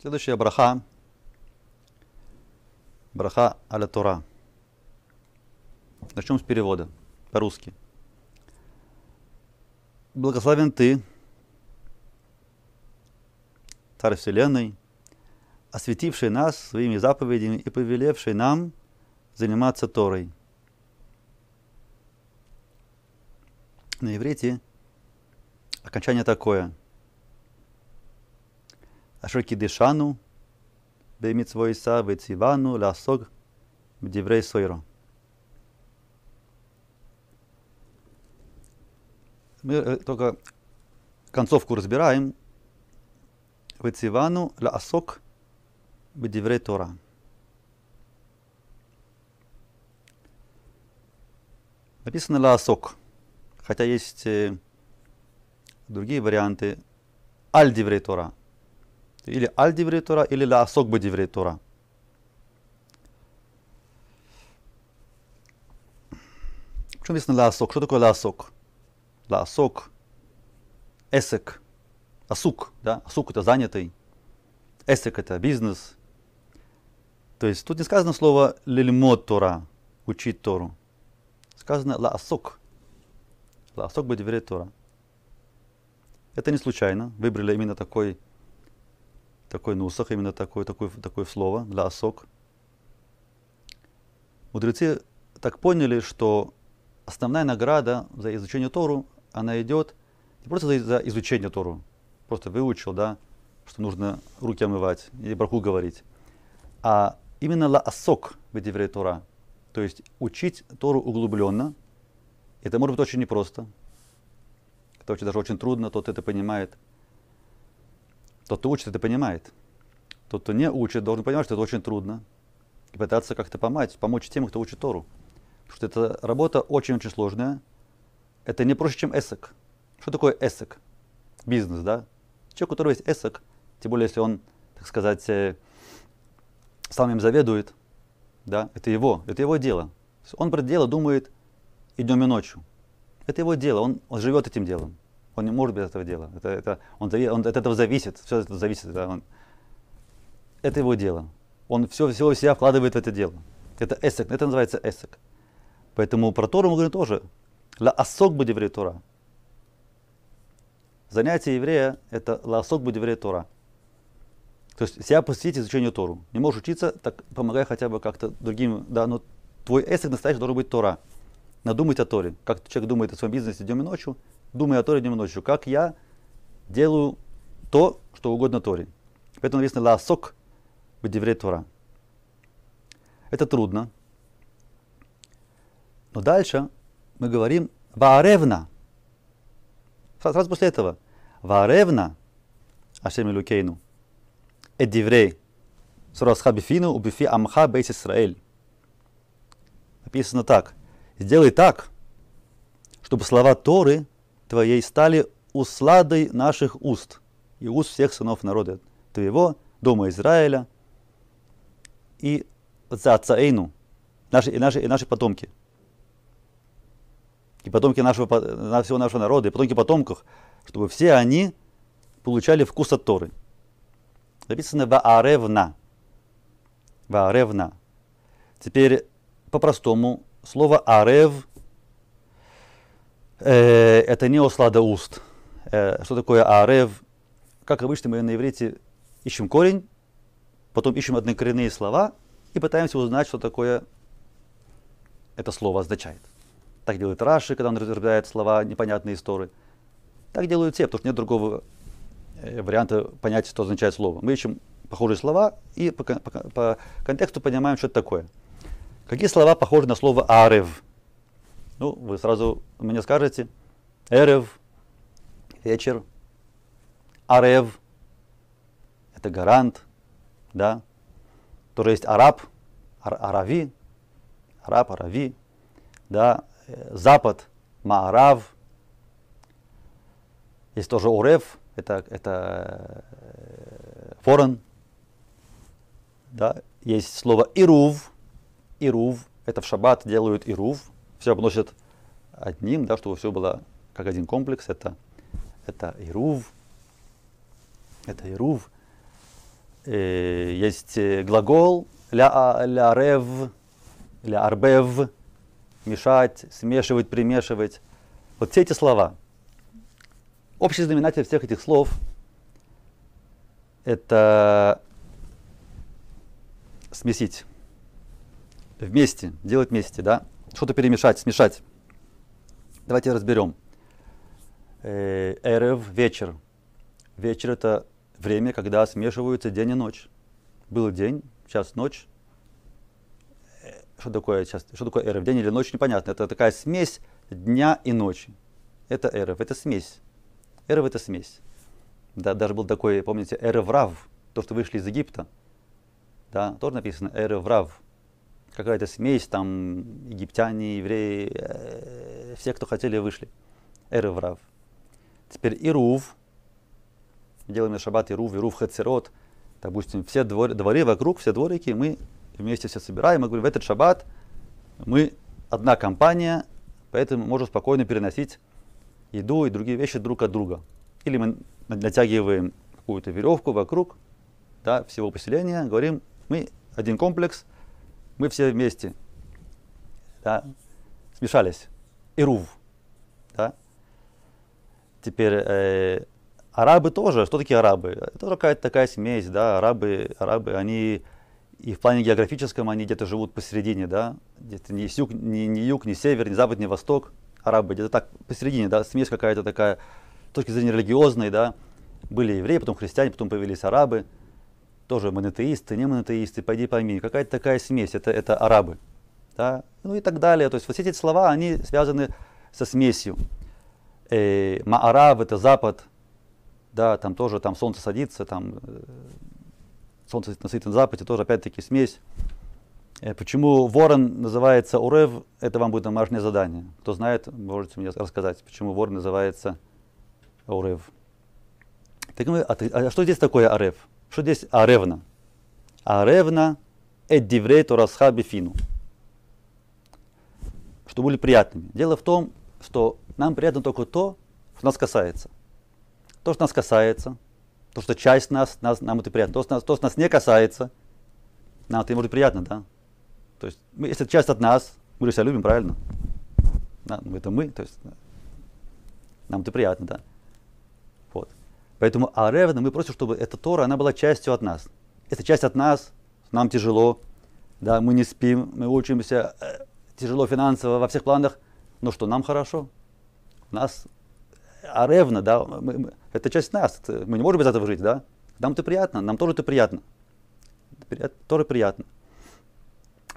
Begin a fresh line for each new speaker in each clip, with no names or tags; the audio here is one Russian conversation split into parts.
Следующая браха. Браха аля Тора. Начнем с перевода по-русски. Благословен ты, Царь Вселенной, осветивший нас своими заповедями и повелевший нам заниматься Торой. На иврите окончание такое. Ашер кидешану бемитсвоиса вецивану ласог бдиврей сойро. Мы только концовку разбираем. Вецивану ласок бдиврей Тора. Написано ласок, хотя есть другие варианты. Аль диврей Тора. Или аль диврей Тора, или ласок бы диврей Тора. Почему написано ласок? Что такое ласок? Ласок. Эсек. Асук, да? Асук это занятый. Эсек это бизнес. То есть тут не сказано слово лильмот Тора, учить Тору. Сказано лаасок. Лаасок бы диврей Тора. Это не случайно. Выбрали именно такой, такой нусах, именно такое, такое, такое слово для осок. Мудрецы так поняли, что основная награда за изучение Тору, она идет не просто за, за изучение Тору, просто выучил, да, что нужно руки омывать и браху говорить, а именно ла асок в еврей Тора, то есть учить Тору углубленно. Это может быть очень непросто, это очень, даже очень трудно, тот это понимает. Тот, кто учит, это понимает. Тот, кто не учит, должен понимать, что это очень трудно. И пытаться как-то помочь, помочь тем, кто учит Тору. Потому что эта работа очень-очень сложная. Это не проще, чем эсек. Что такое эсек? Бизнес, да? Человек, у которого есть эсек, тем более, если он, так сказать, э, сам им заведует, да, это его, это его дело. Он про дело думает и днем, и ночью. Это его дело, он, он живет этим делом. Он не может без этого дела. Это, это, он, он от этого зависит, все это зависит. Да, он, это его дело. Он все, всего себя вкладывает в это дело. Это эсек, это называется эсек. Поэтому про Тору мы говорим тоже. Ла асок будет Тора. Занятие еврея – это ла асок будет Тора. То есть себя посвятить изучению Тору. Не можешь учиться, так помогай хотя бы как-то другим. Да, но твой эсек настоящий должен быть Тора надумать о Торе. Как человек думает о своем бизнесе днем и ночью, думай о Торе днем и ночью. Как я делаю то, что угодно Торе. Поэтому написано «Ласок в Девре Тора». Это трудно. Но дальше мы говорим «Вааревна». Сразу после этого. «Вааревна» Ашем Илюкейну. Эдиврей. Сурасха бифину убифи амха бейс Исраэль. Написано так – Сделай так, чтобы слова Торы твоей стали усладой наших уст и уст всех сынов народа твоего, дома Израиля и за отца Эйну, наши, и, наши, и наши потомки. И потомки нашего, всего нашего народа, и потомки потомков, чтобы все они получали вкус от Торы. Написано «Вааревна». «Вааревна». Теперь по-простому Слово арев э, это не ослада уст. Э, что такое арев? Как обычно мы на иврите ищем корень, потом ищем однокоренные слова и пытаемся узнать, что такое это слово означает. Так делает Раши, когда он разбирает слова непонятные истории. Так делают все, потому что нет другого э, варианта понять, что означает слово. Мы ищем похожие слова и по, по, по контексту понимаем, что это такое. Какие слова похожи на слово арев? Ну, вы сразу мне скажете. Эрев, вечер. Арев, это гарант, да. Тоже есть араб, ар арави, араб, арави, да. Запад, маарав. Есть тоже урев, это, это ворон, да. Есть слово ирув, Ирув, это в шаббат делают Ирув, все обносят одним, да, чтобы все было как один комплекс, это, это Ирув, это Ирув. э, есть э, глагол ля, ля рев, ля арбев, мешать, смешивать, примешивать. Вот все эти слова. Общий знаменатель всех этих слов – это смесить вместе, делать вместе, да? Что-то перемешать, смешать. Давайте разберем. Э, эрев – вечер. Вечер – это время, когда смешиваются день и ночь. Был день, сейчас ночь. Э, что такое сейчас? Что такое эрев? День или ночь? Непонятно. Это такая смесь дня и ночи. Это эрев, это смесь. Эрев это смесь. Да, даже был такой, помните, эрев рав, то, что вышли из Египта. Да, тоже написано эрев рав. Какая-то смесь, там египтяне, евреи, э, все, кто хотели, вышли. Эрев рав. Теперь Ирув, делаем на шаббат Ирув, Ирув Хацерот, допустим, все двор, дворы вокруг, все дворики, мы вместе все собираем, мы говорим, в этот шаббат мы одна компания, поэтому можем спокойно переносить еду и другие вещи друг от друга. Или мы натягиваем какую-то веревку вокруг да, всего поселения, говорим, мы один комплекс, мы все вместе да, смешались. Ирув. Да? Теперь э, арабы тоже. Что такие арабы? Это какая-то такая смесь, да. Арабы, арабы, они и в плане географическом они где-то живут посередине, да. Где-то ни юг, ни, ни юг, ни север, ни запад, ни восток. Арабы где-то так посередине, да. Смесь какая-то такая, с точки зрения религиозной, да. Были евреи, потом христиане, потом появились арабы. Тоже монотеисты, не монотеисты, пойди пойми. Какая-то такая смесь, это, это арабы. Да? Ну и так далее. То есть вот эти слова, они связаны со смесью э, Маарав это запад, да, там тоже там солнце садится, там э, солнце садится на западе, тоже опять-таки смесь. Э, почему ворон называется Урев, это вам будет домашнее задание. Кто знает, можете мне рассказать, почему ворон называется Урев. Так мы, а, а что здесь такое Арев? Что здесь Аревна? Аревна эддиврей торасха бифину. Что были приятными. Дело в том, что нам приятно только то, что нас касается. То, что нас касается, то, что часть нас, нас нам это приятно. То, что нас, то, что нас не касается, нам это может приятно, да? То есть, мы, если это часть от нас, мы же себя любим, правильно? Да, ну, это мы, то есть, нам это приятно, да? Поэтому Аревна, мы просим, чтобы эта Тора, она была частью от нас. Это часть от нас, нам тяжело, да, мы не спим, мы учимся, э, тяжело финансово во всех планах – ну что, нам хорошо. Нас аревно, да, мы, мы, это часть нас, мы не можем без этого жить, да. Нам это приятно, нам тоже это приятно. Это тоже приятно.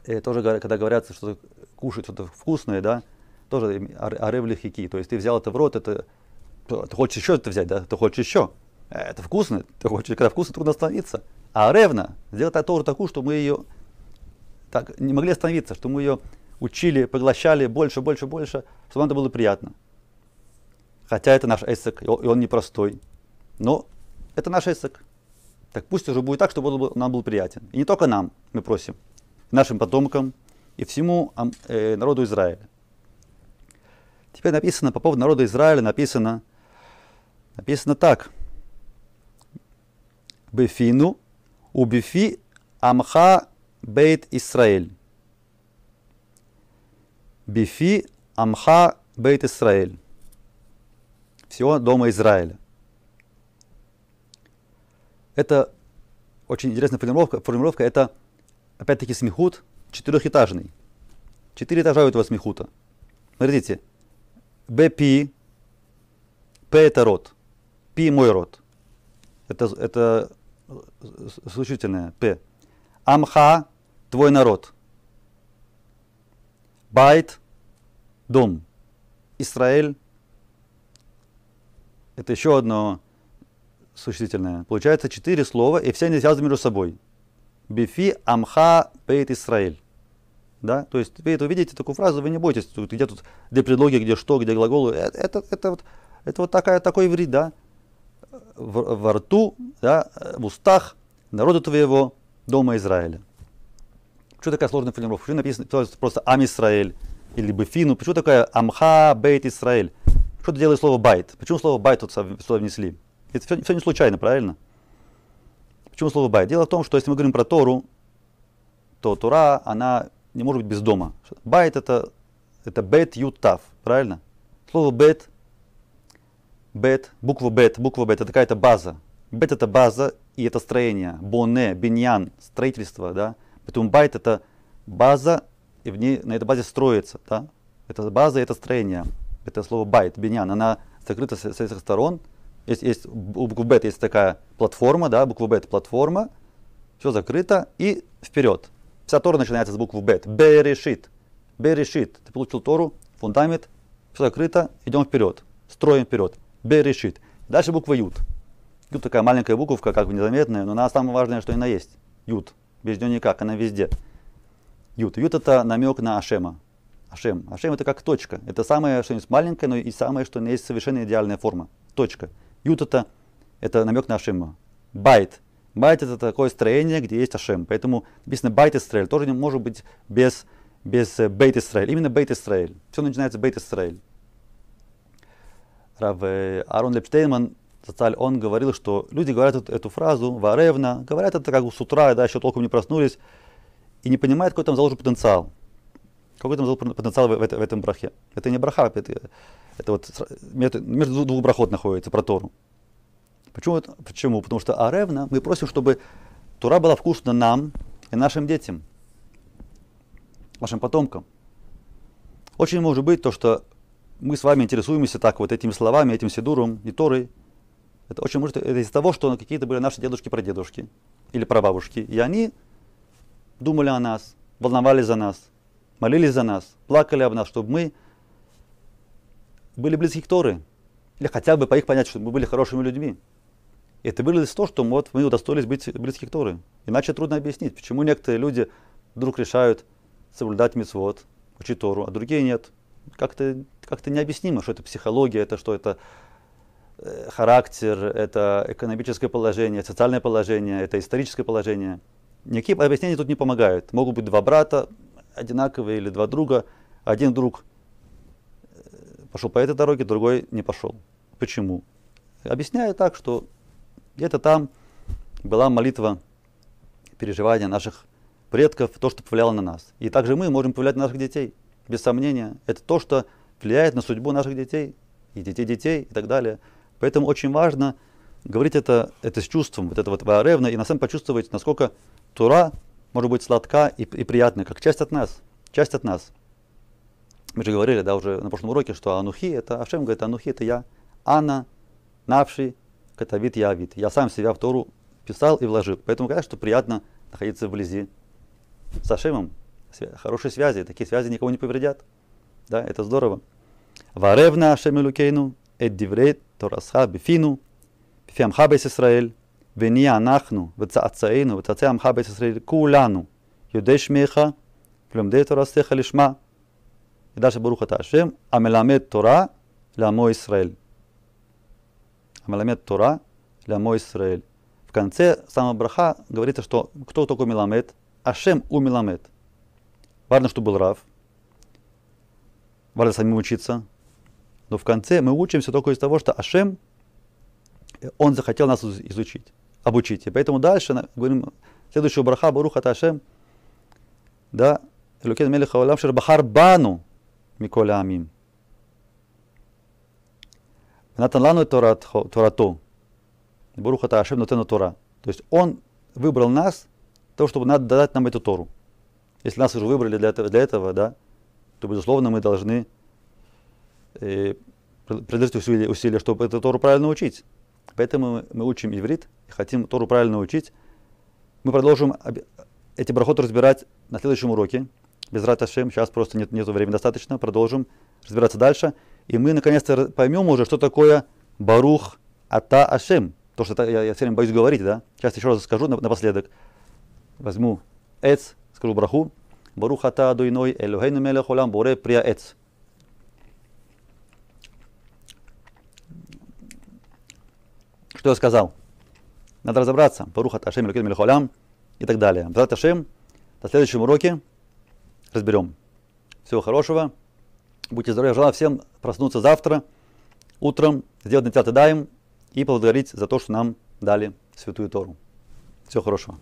И тоже, когда говорят, что кушать что-то вкусное, да, тоже арев хики, то есть ты взял это в рот, это, ты хочешь еще это взять, да, ты хочешь еще. Это вкусно, ты хочешь, когда вкусно, трудно остановиться. А ревна, сделать тоже такую, что мы ее так не могли остановиться, что мы ее учили, поглощали больше, больше, больше, чтобы нам это было приятно. Хотя это наш эсек, и он непростой. Но это наш эсек. Так пусть уже будет так, чтобы он нам был приятен. И не только нам, мы просим, нашим потомкам и всему э, народу Израиля. Теперь написано по поводу народа Израиля, написано, написано так. Бефину убифи амха бейт Исраэль. Бифи Амха Бейт Исраэль. Всего дома Израиля. Это очень интересная формулировка. формулировка это, опять-таки, смехут четырехэтажный. Четыре этажа у этого смехута. Смотрите. בפי, פי это рот. פי мой рот. Это, это существительное פי. עמך твой народ. בית – дом. Израиль – это еще одно существительное. Получается четыре слова, и все они связаны между собой. בפי עמך בית ישראל. Да? То есть вы это увидите такую фразу, вы не бойтесь, где тут, где предлоги, где что, где глаголы. Это, это, это, вот, это вот такая, такой иврит, да? В, во рту, да, в устах народа твоего, дома Израиля. Почему такая сложная формулировка? Почему написано просто עם ישראל или בפינו? Почему такая עמך בית ישראל? Что ты делаешь слово בית? Почему слово בית тут сюда внесли? Это все, все не случайно, правильно? Почему слово בית? Дело в том, что если мы говорим про Тору, то Тора, она не может быть без дома. בית это, это бет, йуд, тав, правильно? Слово бет, бет, буква бет, буква бет, это какая-то база. Бет это база и это строение. בונה, בניין, строительство, да. Поэтому בית это база, и в ней, на этой базе строится, да. Это база, это строение. Это слово בית, בניין, она закрыта с, с этих сторон. Есть, есть у буквы бет есть такая платформа, да, буква бет платформа, все закрыто и вперед. Вся Тора начинается с буквы бет. Берешит. Берешит. Ты получил Тору, фундамент, все закрыто, идем вперед. Строим вперед. Берешит. Дальше буква Ют. Ют такая маленькая буковка, как бы незаметная, но она самое важное, что она есть. Ют. Без нее никак, она везде. Ют. Ют это намек на Ашема. השם. השם это как точка. Это самое что-нибудь маленькое, но и самое, что есть совершенно идеальная форма. Точка. Йуд это, это намек на Ашема. בית. בית это такое строение, где есть השם. Поэтому написано בית ישראל. Тоже не может быть без, без э, בית ישראל. Именно בית ישראל. Все начинается בית ישראל. Рав э, Арон Лейб Штейнман, он говорил, что люди говорят эту, эту фразу «והערב נא», говорят это как бы с утра, да, еще толком не проснулись, и не понимают, какой там заложен потенциал. Какой там заложен потенциал в, в, в этом брахе. Это не браха, это, это вот между, между двух брахот находится, про Тору. Почему? Почему? Потому что аревна, мы просим, чтобы Тура была вкусна нам и нашим детям, нашим потомкам. Очень может быть то, что мы с вами интересуемся так вот этими словами, этим сидуром и Торой. Это очень может это из-за того, что какие-то были наши дедушки-прадедушки или прабабушки. И они думали о нас, волновались за нас, молились за нас, плакали об нас, чтобы мы были близки к Торе. Или хотя бы по их понять, чтобы мы были хорошими людьми. И это вылилось в то, что вот мы удостоились быть близки к Торе. Иначе трудно объяснить, почему некоторые люди вдруг решают соблюдать мицвод, учить Тору, а другие нет. Как-то как необъяснимо, что это психология, это что это э, характер, это экономическое положение, социальное положение, это историческое положение. Никакие объяснения тут не помогают. Могут быть два брата одинаковые или два друга. Один друг э, пошел по этой дороге, другой не пошел. Почему? Объясняю так, что где-то там была молитва, переживания наших предков, то, что повлияло на нас. И также мы можем повлиять на наших детей. Без сомнения, это то, что влияет на судьбу наших детей, и детей детей, и так далее. Поэтому очень важно говорить это, это с чувством, вот это вот вааревно, и на самом почувствовать, насколько Тура может быть сладка и, и приятна, как часть от нас, часть от нас. Мы же говорили, да, уже на прошлом уроке, что Анухи, это Ашем говорит, Анухи это я, Анна, Навши, Катавит Явит. Я сам себя в Тору писал и вложил. Поэтому, конечно, приятно находиться вблизи с Ашемом хорошие связи, такие связи никого не повредят. Да, это здорово. Варевна Ашемилукейну, Эддиврей, Торасха, Бифину, Бифиамха Бес Исраэль, Вения Анахну, Вецаацаину, Вецаацеамха Бес Исраэль, Кулану, Юдеш Меха, Плюмдей Торастеха Лишма, и дальше Баруха Ташем, амеламет Тора, Лямо Исраэль. амеламет Тора, Лямо Исраэль. В конце самого браха говорится, что кто такой меламет Ашем у меламет Важно, чтобы был Рав. Важно самим учиться. Но в конце мы учимся только из того, что Ашем, он захотел нас изучить, обучить. И поэтому дальше говорим, следующего браха Баруха Ашем, да, Элукен Мелеха Олам Бахар Бану Миколя Амим. Натан лану Торату. Баруха Ашем Нотену Тора. То есть он выбрал нас, того, чтобы надо дать нам эту Тору. Если нас уже выбрали для этого, для этого да, то, безусловно, мы должны э, приложить усилия, усилия, чтобы эту Тору правильно учить. Поэтому мы, учим иврит и хотим Тору правильно учить. Мы продолжим эти брахоты разбирать на следующем уроке. Без Раташем, сейчас просто нет, нет времени достаточно. Продолжим разбираться дальше. И мы наконец-то поймем уже, что такое Барух Ата Ашем. То, что я, я все время боюсь говорить, да? Сейчас еще раз скажу напоследок. Возьму Эц, скажу браху. Барух Ата Адуиной Элохейну Мелех Олам Боре Прия Эц. Что я сказал? Надо разобраться. Барух Ата Ашем Элохейну Мелех Олам и так далее. Брат Ашем, на следующем уроке разберем. Всего хорошего. Будьте здоровы. Желаю всем проснуться завтра утром, сделать на даем и поблагодарить за то, что нам дали Святую Тору. Всего хорошего.